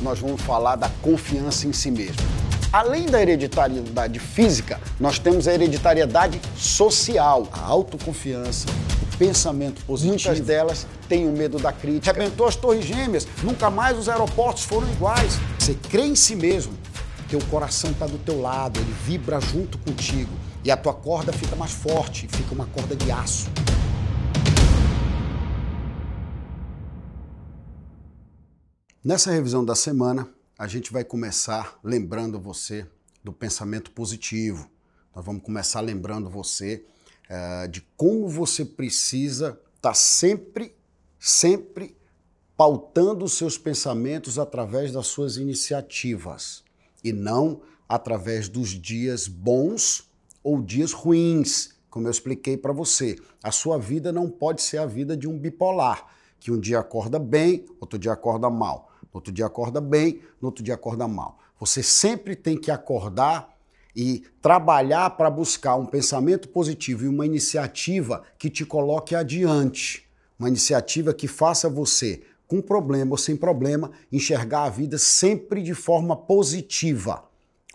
nós vamos falar da confiança em si mesmo. Além da hereditariedade física, nós temos a hereditariedade social, a autoconfiança, o pensamento positivo. Muitas delas têm o medo da crítica. Rebentou as torres gêmeas, nunca mais os aeroportos foram iguais. Você crê em si mesmo, teu coração está do teu lado, ele vibra junto contigo e a tua corda fica mais forte, fica uma corda de aço. Nessa revisão da semana, a gente vai começar lembrando você do pensamento positivo. Nós vamos começar lembrando você uh, de como você precisa estar tá sempre, sempre pautando os seus pensamentos através das suas iniciativas e não através dos dias bons ou dias ruins, como eu expliquei para você. A sua vida não pode ser a vida de um bipolar, que um dia acorda bem, outro dia acorda mal no outro dia acorda bem, no outro dia acorda mal. Você sempre tem que acordar e trabalhar para buscar um pensamento positivo e uma iniciativa que te coloque adiante. Uma iniciativa que faça você, com problema ou sem problema, enxergar a vida sempre de forma positiva.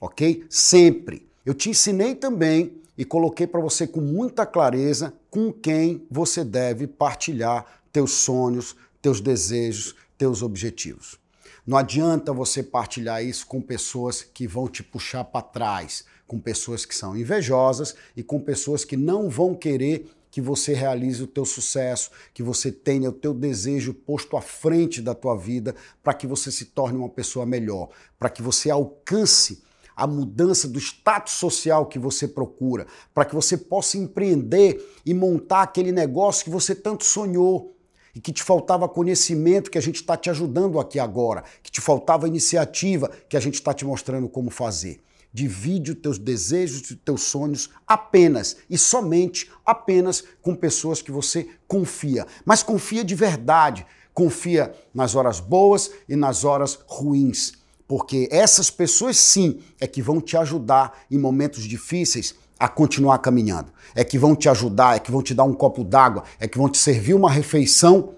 Ok? Sempre. Eu te ensinei também e coloquei para você com muita clareza com quem você deve partilhar teus sonhos, teus desejos, teus objetivos. Não adianta você partilhar isso com pessoas que vão te puxar para trás, com pessoas que são invejosas e com pessoas que não vão querer que você realize o teu sucesso, que você tenha o teu desejo posto à frente da tua vida, para que você se torne uma pessoa melhor, para que você alcance a mudança do status social que você procura, para que você possa empreender e montar aquele negócio que você tanto sonhou e que te faltava conhecimento que a gente está te ajudando aqui agora, que te faltava iniciativa que a gente está te mostrando como fazer. Divide os teus desejos e teus sonhos apenas e somente apenas com pessoas que você confia. Mas confia de verdade. Confia nas horas boas e nas horas ruins. Porque essas pessoas sim é que vão te ajudar em momentos difíceis a continuar caminhando. É que vão te ajudar, é que vão te dar um copo d'água, é que vão te servir uma refeição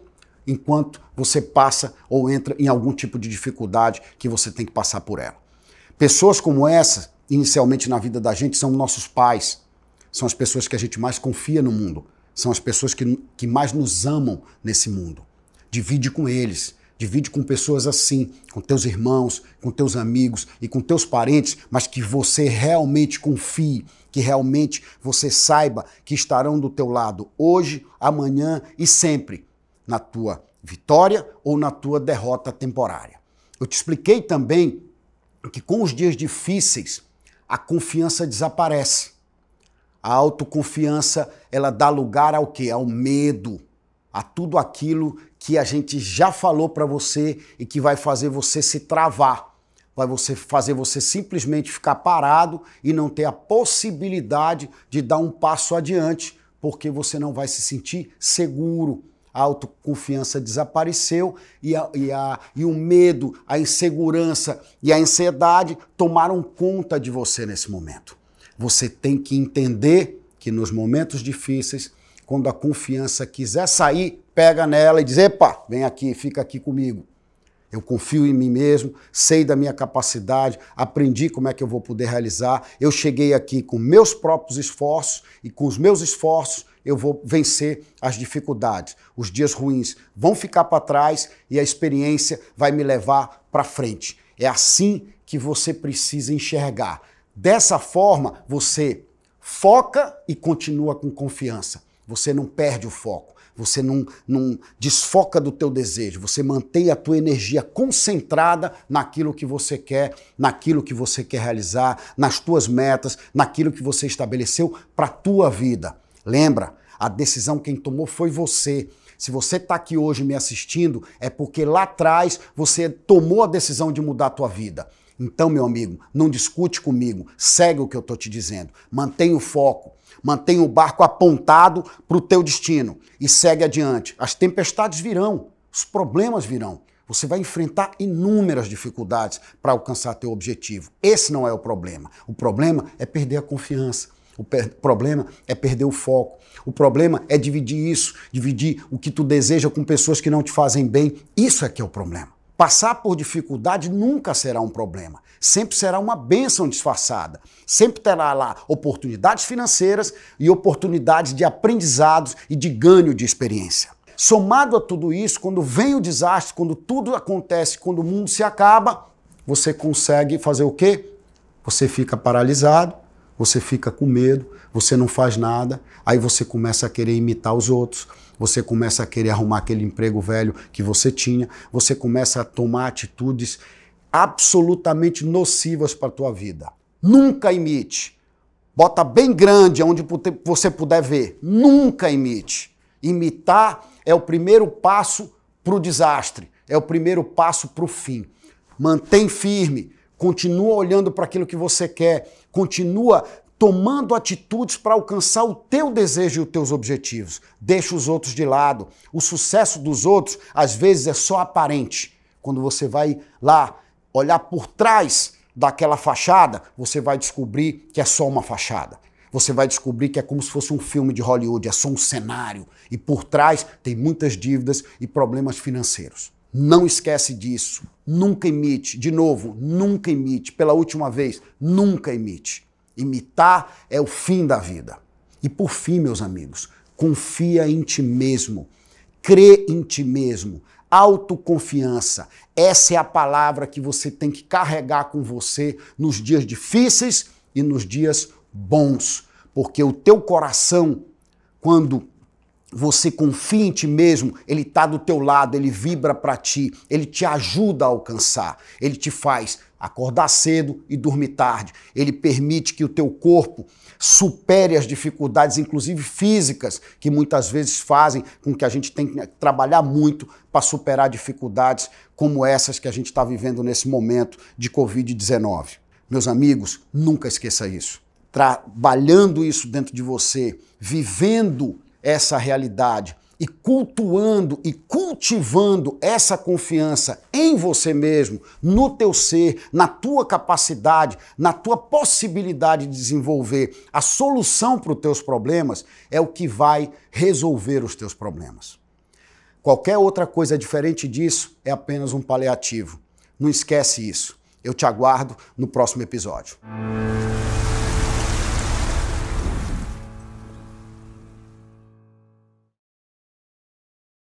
enquanto você passa ou entra em algum tipo de dificuldade que você tem que passar por ela. Pessoas como essa, inicialmente na vida da gente, são nossos pais, são as pessoas que a gente mais confia no mundo, são as pessoas que, que mais nos amam nesse mundo. Divide com eles, Divide com pessoas assim, com teus irmãos, com teus amigos e com teus parentes, mas que você realmente confie, que realmente você saiba que estarão do teu lado hoje, amanhã e sempre, na tua vitória ou na tua derrota temporária. Eu te expliquei também que com os dias difíceis a confiança desaparece. A autoconfiança, ela dá lugar ao que? Ao medo, a tudo aquilo que a gente já falou para você e que vai fazer você se travar. Vai você fazer você simplesmente ficar parado e não ter a possibilidade de dar um passo adiante, porque você não vai se sentir seguro. A autoconfiança desapareceu e, a, e, a, e o medo, a insegurança e a ansiedade tomaram conta de você nesse momento. Você tem que entender que nos momentos difíceis quando a confiança quiser sair, pega nela e diz: epa, vem aqui, fica aqui comigo. Eu confio em mim mesmo, sei da minha capacidade, aprendi como é que eu vou poder realizar. Eu cheguei aqui com meus próprios esforços e com os meus esforços eu vou vencer as dificuldades. Os dias ruins vão ficar para trás e a experiência vai me levar para frente. É assim que você precisa enxergar. Dessa forma, você foca e continua com confiança. Você não perde o foco, você não, não desfoca do teu desejo, você mantém a tua energia concentrada naquilo que você quer, naquilo que você quer realizar, nas tuas metas, naquilo que você estabeleceu para a tua vida. Lembra, a decisão quem tomou foi você. Se você está aqui hoje me assistindo, é porque lá atrás você tomou a decisão de mudar a tua vida. Então, meu amigo, não discute comigo, segue o que eu estou te dizendo, mantenha o foco, mantenha o barco apontado para o teu destino e segue adiante. As tempestades virão, os problemas virão. Você vai enfrentar inúmeras dificuldades para alcançar teu objetivo. Esse não é o problema. O problema é perder a confiança. O problema é perder o foco. O problema é dividir isso, dividir o que tu deseja com pessoas que não te fazem bem. Isso é que é o problema. Passar por dificuldade nunca será um problema, sempre será uma bênção disfarçada. Sempre terá lá oportunidades financeiras e oportunidades de aprendizados e de ganho de experiência. Somado a tudo isso, quando vem o desastre, quando tudo acontece, quando o mundo se acaba, você consegue fazer o quê? Você fica paralisado, você fica com medo, você não faz nada, aí você começa a querer imitar os outros, você começa a querer arrumar aquele emprego velho que você tinha, você começa a tomar atitudes absolutamente nocivas para a tua vida. Nunca imite. Bota bem grande onde você puder ver. Nunca imite. Imitar é o primeiro passo para o desastre, é o primeiro passo para o fim. Mantém firme, continua olhando para aquilo que você quer, continua tomando atitudes para alcançar o teu desejo e os teus objetivos. Deixa os outros de lado. O sucesso dos outros, às vezes, é só aparente. Quando você vai lá olhar por trás daquela fachada, você vai descobrir que é só uma fachada. Você vai descobrir que é como se fosse um filme de Hollywood, é só um cenário. E por trás tem muitas dívidas e problemas financeiros. Não esquece disso. Nunca imite. De novo, nunca imite. Pela última vez, nunca imite. Imitar é o fim da vida. E por fim, meus amigos, confia em ti mesmo. Crê em ti mesmo. Autoconfiança. Essa é a palavra que você tem que carregar com você nos dias difíceis e nos dias bons. Porque o teu coração, quando você confia em ti mesmo, ele está do teu lado, ele vibra para ti, ele te ajuda a alcançar, ele te faz acordar cedo e dormir tarde. Ele permite que o teu corpo supere as dificuldades, inclusive físicas, que muitas vezes fazem com que a gente tenha que trabalhar muito para superar dificuldades como essas que a gente está vivendo nesse momento de Covid-19. Meus amigos, nunca esqueça isso. Trabalhando isso dentro de você, vivendo essa realidade e cultuando e cultivando essa confiança em você mesmo, no teu ser, na tua capacidade, na tua possibilidade de desenvolver a solução para os teus problemas, é o que vai resolver os teus problemas. Qualquer outra coisa diferente disso é apenas um paliativo. Não esquece isso. Eu te aguardo no próximo episódio.